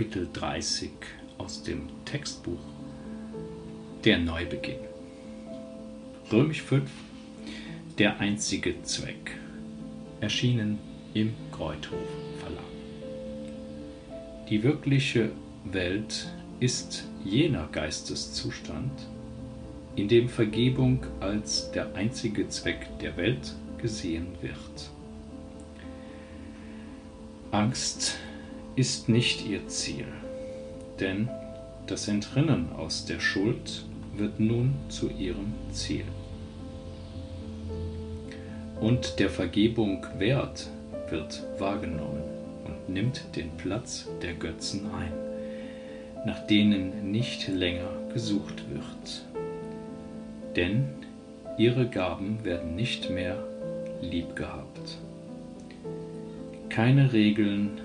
Kapitel 30 aus dem Textbuch Der Neubeginn. Römisch 5 Der einzige Zweck. Erschienen im Kreuthof Verlag. Die wirkliche Welt ist jener Geisteszustand, in dem Vergebung als der einzige Zweck der Welt gesehen wird. Angst ist nicht ihr Ziel, denn das Entrinnen aus der Schuld wird nun zu ihrem Ziel. Und der Vergebung Wert wird wahrgenommen und nimmt den Platz der Götzen ein, nach denen nicht länger gesucht wird. Denn ihre Gaben werden nicht mehr lieb gehabt. Keine Regeln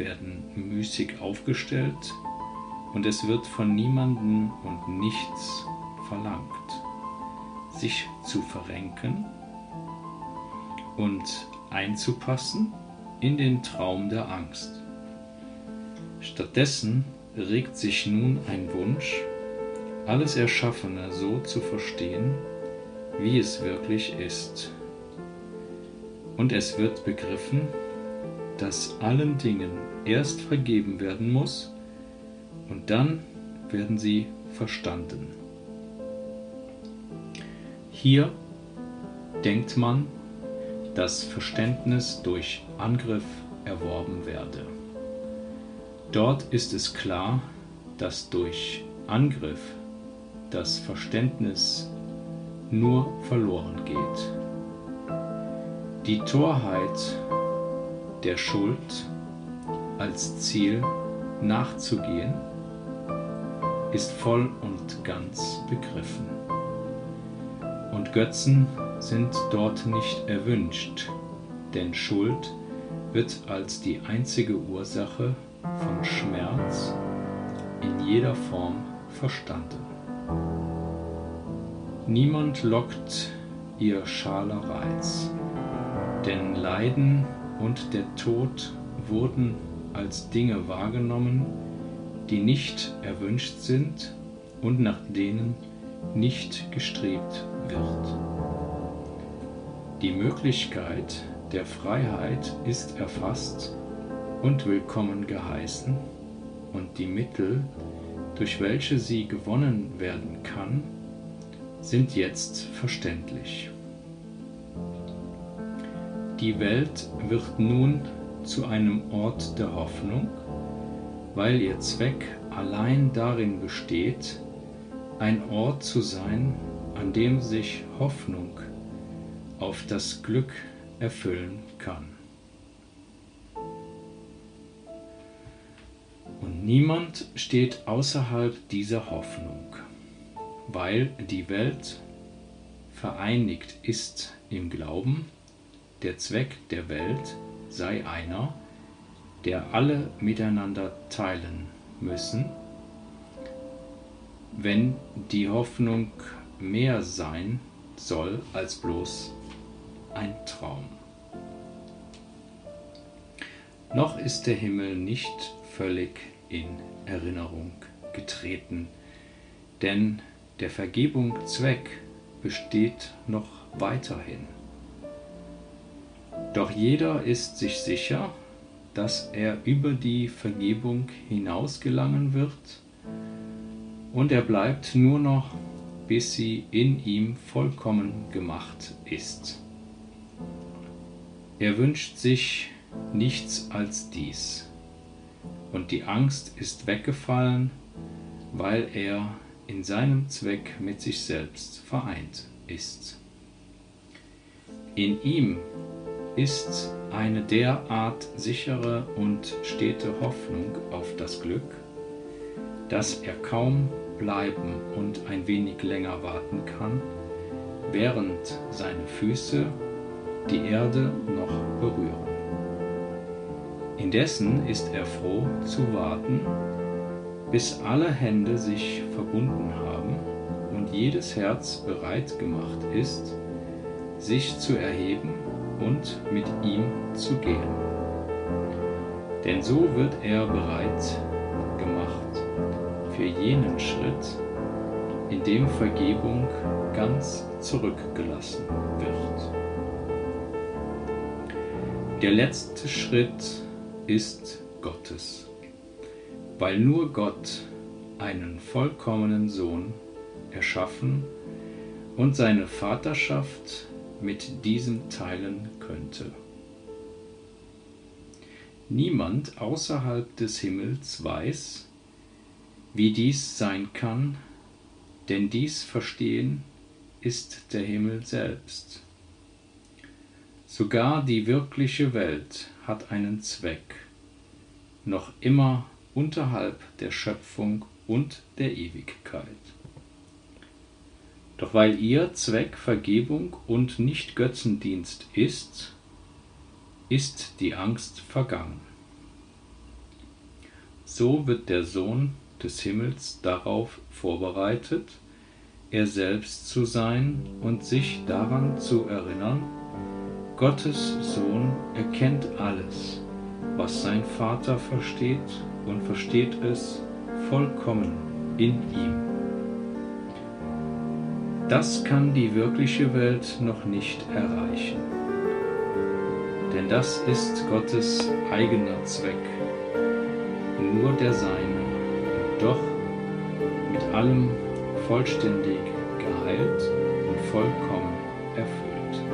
werden müßig aufgestellt und es wird von niemandem und nichts verlangt, sich zu verrenken und einzupassen in den Traum der Angst. Stattdessen regt sich nun ein Wunsch, alles Erschaffene so zu verstehen, wie es wirklich ist. Und es wird begriffen, dass allen Dingen erst vergeben werden muss und dann werden sie verstanden. Hier denkt man, dass Verständnis durch Angriff erworben werde. Dort ist es klar, dass durch Angriff das Verständnis nur verloren geht. Die Torheit der Schuld als Ziel nachzugehen, ist voll und ganz begriffen. Und Götzen sind dort nicht erwünscht, denn Schuld wird als die einzige Ursache von Schmerz in jeder Form verstanden. Niemand lockt ihr schaler Reiz, denn Leiden und der Tod wurden als Dinge wahrgenommen, die nicht erwünscht sind und nach denen nicht gestrebt wird. Die Möglichkeit der Freiheit ist erfasst und willkommen geheißen und die Mittel, durch welche sie gewonnen werden kann, sind jetzt verständlich. Die Welt wird nun zu einem Ort der Hoffnung, weil ihr Zweck allein darin besteht, ein Ort zu sein, an dem sich Hoffnung auf das Glück erfüllen kann. Und niemand steht außerhalb dieser Hoffnung, weil die Welt vereinigt ist im Glauben, der Zweck der Welt sei einer, der alle miteinander teilen müssen, wenn die Hoffnung mehr sein soll als bloß ein Traum. Noch ist der Himmel nicht völlig in Erinnerung getreten, denn der Vergebung Zweck besteht noch weiterhin Doch jeder ist sich sicher, dass er über die Vergebung hinaus gelangen wird, und er bleibt nur noch, bis sie in ihm vollkommen gemacht ist. Er wünscht sich nichts als dies, und die Angst ist weggefallen, weil er in seinem Zweck mit sich selbst vereint ist. In ihm ist eine derart sichere und stete Hoffnung auf das Glück, dass er kaum bleiben und ein wenig länger warten kann, während seine Füße die Erde noch berühren. Indessen ist er froh zu warten, bis alle Hände sich verbunden haben und jedes Herz bereit gemacht ist, sich zu erheben und mit ihm zu gehen. Denn so wird er bereit gemacht für jenen Schritt, in dem Vergebung ganz zurückgelassen wird. Der letzte Schritt ist Gottes, weil nur Gott einen vollkommenen Sohn erschaffen und seine Vaterschaft mit diesem teilen könnte. Niemand außerhalb des Himmels weiß, wie dies sein kann, denn dies Verstehen ist der Himmel selbst. Sogar die wirkliche Welt hat einen Zweck, noch immer unterhalb der Schöpfung und der Ewigkeit. Doch weil ihr Zweck Vergebung und nicht Götzendienst ist, ist die Angst vergangen. So wird der Sohn des Himmels darauf vorbereitet, er selbst zu sein und sich daran zu erinnern, Gottes Sohn erkennt alles, was sein Vater versteht und versteht es vollkommen in ihm. Das kann die wirkliche Welt noch nicht erreichen. Denn das ist Gottes eigener Zweck, nur der seine, doch mit allem vollständig geheilt und vollkommen erfüllt.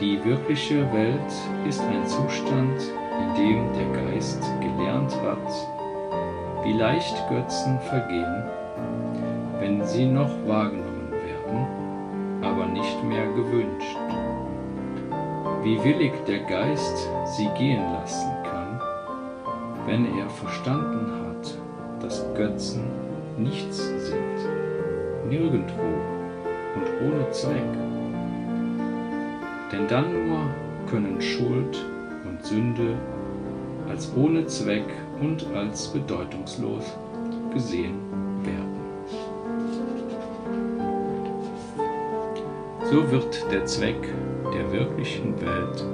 Die wirkliche Welt ist ein Zustand, in dem der Geist gelernt hat, wie leicht Götzen vergehen wenn sie noch wahrgenommen werden, aber nicht mehr gewünscht. Wie willig der Geist sie gehen lassen kann, wenn er verstanden hat, dass Götzen nichts sind, nirgendwo und ohne Zweck. Denn dann nur können Schuld und Sünde als ohne Zweck und als bedeutungslos gesehen werden. So wird der Zweck der wirklichen Welt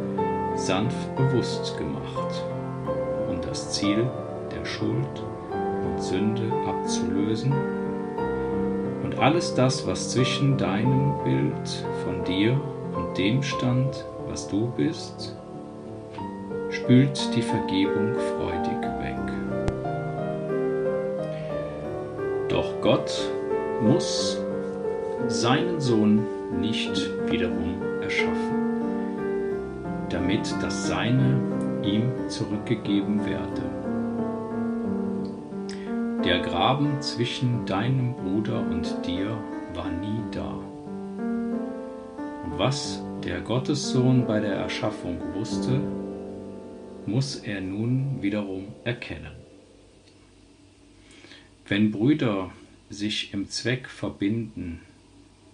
sanft bewusst gemacht, um das Ziel der Schuld und Sünde abzulösen und alles das, was zwischen deinem Bild von dir und dem stand, was du bist, spült die Vergebung freudig weg. Doch Gott muss seinen Sohn nicht wiederum erschaffen, damit das Seine ihm zurückgegeben werde. Der Graben zwischen deinem Bruder und dir war nie da. Und was der Gottessohn bei der Erschaffung wusste, muss er nun wiederum erkennen. Wenn Brüder sich im Zweck verbinden,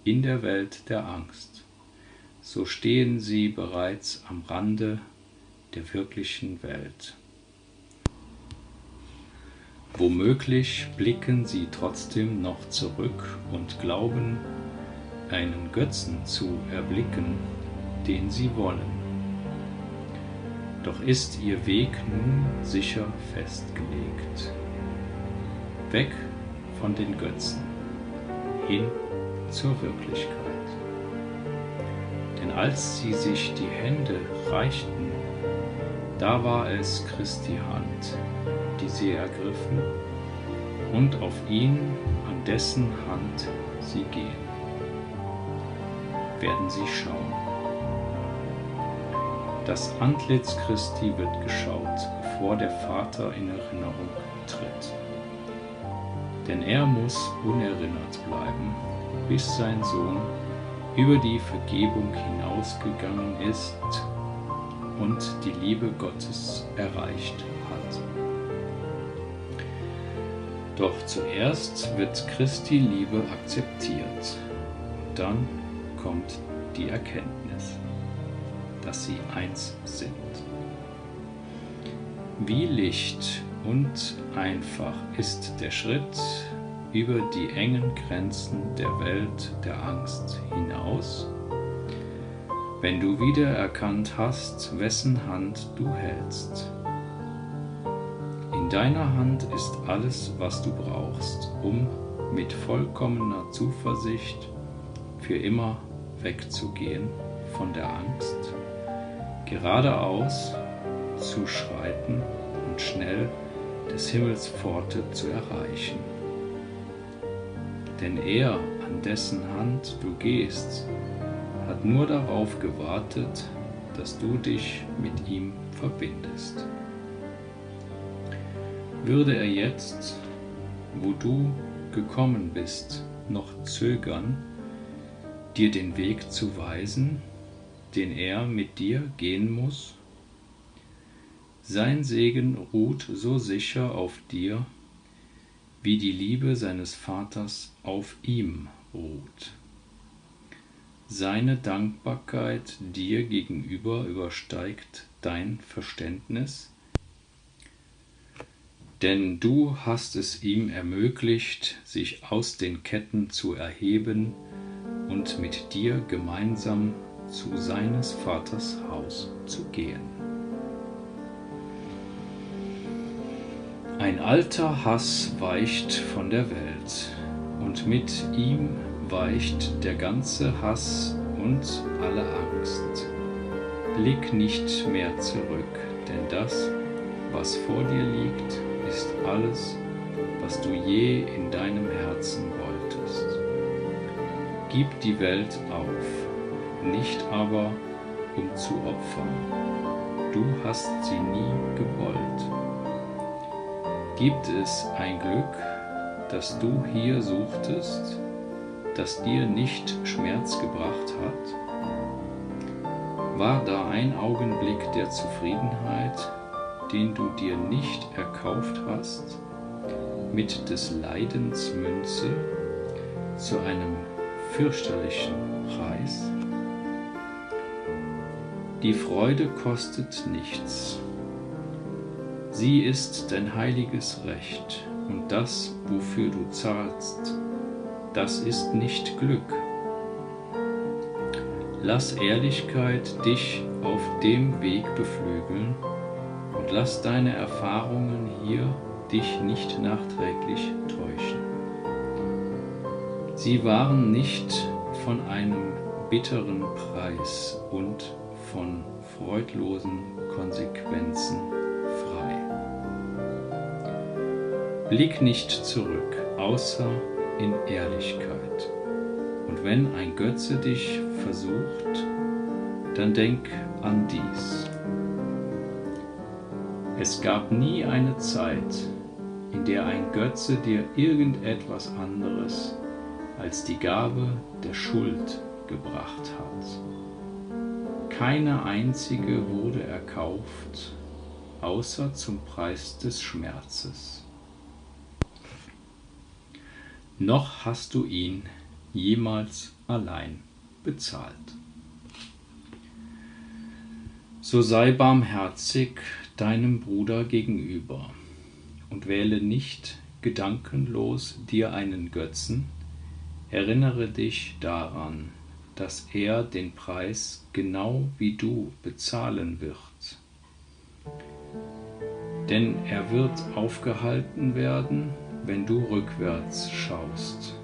in der Welt der Angst, so stehen sie bereits am Rande der wirklichen Welt. Womöglich blicken sie trotzdem noch zurück und glauben, einen Götzen zu erblicken, den sie wollen. Doch ist ihr Weg nun sicher festgelegt. Weg von den Götzen, hin zur Wirklichkeit. Denn als sie sich die Hände reichten, da war es Christi Hand, die sie ergriffen und auf ihn, an dessen Hand sie gehen, werden sie schauen. Das Antlitz Christi wird geschaut, bevor der Vater in Erinnerung tritt. Denn er muss unerrinnert bleiben, bis sein Sohn über die Vergebung hinausgegangen ist und die Liebe Gottes erreicht hat. Doch zuerst wird Christi Liebe akzeptiert, dann kommt die Erkenntnis dass sie eins sind. Wie licht und einfach ist der Schritt über die engen Grenzen der Welt der Angst hinaus, wenn du wieder erkannt hast, wessen Hand du hältst. In deiner Hand ist alles, was du brauchst, um mit vollkommener Zuversicht für immer wegzugehen von der Angst geradeaus zu schreiten und schnell des Himmels Pforte zu erreichen. Denn er, an dessen Hand du gehst, hat nur darauf gewartet, dass du dich mit ihm verbindest. Würde er jetzt, wo du gekommen bist, noch zögern, dir den Weg zu weisen, den er mit dir gehen muss? Sein Segen ruht so sicher auf dir, wie die Liebe seines Vaters auf ihm ruht. Seine Dankbarkeit dir gegenüber übersteigt dein Verständnis, denn du hast es ihm ermöglicht, sich aus den Ketten zu erheben und mit dir gemeinsam zu seines Vaters Haus zu gehen. Ein alter Hass weicht von der Welt, und mit ihm weicht der ganze Hass und alle Angst. Blick nicht mehr zurück, denn das, was vor dir liegt, ist alles, was du je in deinem Herzen wolltest. Gib die Welt auf nicht aber um zu opfern. Du hast sie nie gewollt. Gibt es ein Glück, das du hier suchtest, das dir nicht Schmerz gebracht hat? War da ein Augenblick der Zufriedenheit, den du dir nicht erkauft hast, mit des Leidens Münze zu einem fürchterlichen Preis? Die Freude kostet nichts. Sie ist dein heiliges Recht und das, wofür du zahlst, das ist nicht Glück. Lass Ehrlichkeit dich auf dem Weg beflügeln und lass deine Erfahrungen hier dich nicht nachträglich täuschen. Sie waren nicht von einem bitteren Preis und von freudlosen Konsequenzen Blick nicht zurück, außer in Ehrlichkeit. Und wenn ein Götze dich versucht, dann denk an dies. Es gab nie eine Zeit, in der ein Götze dir irgendetwas anderes als die Gabe der Schuld gebracht hat. Keine einzige wurde erkauft, außer zum Preis des Schmerzes. Noch hast du ihn jemals allein bezahlt. So sei barmherzig deinem Bruder gegenüber und wähle nicht gedankenlos dir einen Götzen, erinnere dich daran, dass er den Preis genau wie du bezahlen wird. Denn er wird aufgehalten werden, wenn du rückwärts schaust.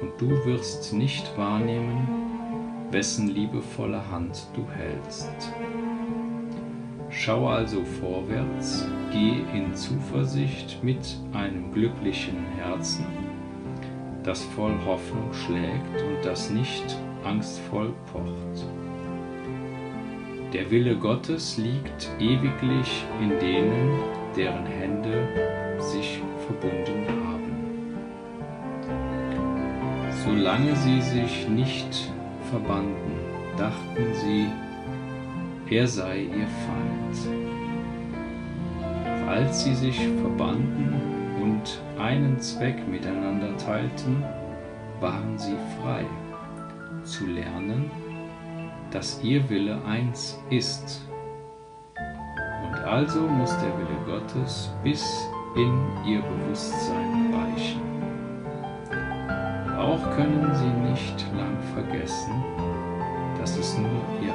Und du wirst nicht wahrnehmen, wessen liebevolle Hand du hältst. Schau also vorwärts, geh in Zuversicht mit einem glücklichen Herzen, das voll Hoffnung schlägt und das nicht angstvoll pocht. Der Wille Gottes liegt ewiglich in denen, deren Hände sich verbunden haben. Solange sie sich nicht verbanden, dachten sie, er sei ihr Feind. Als sie sich verbanden und einen Zweck miteinander teilten, waren sie frei zu lernen, dass ihr Wille eins ist. Und also muss der Wille Gottes bis in ihr Bewusstsein reichen. Auch können sie nicht lang vergessen, dass es nur ihr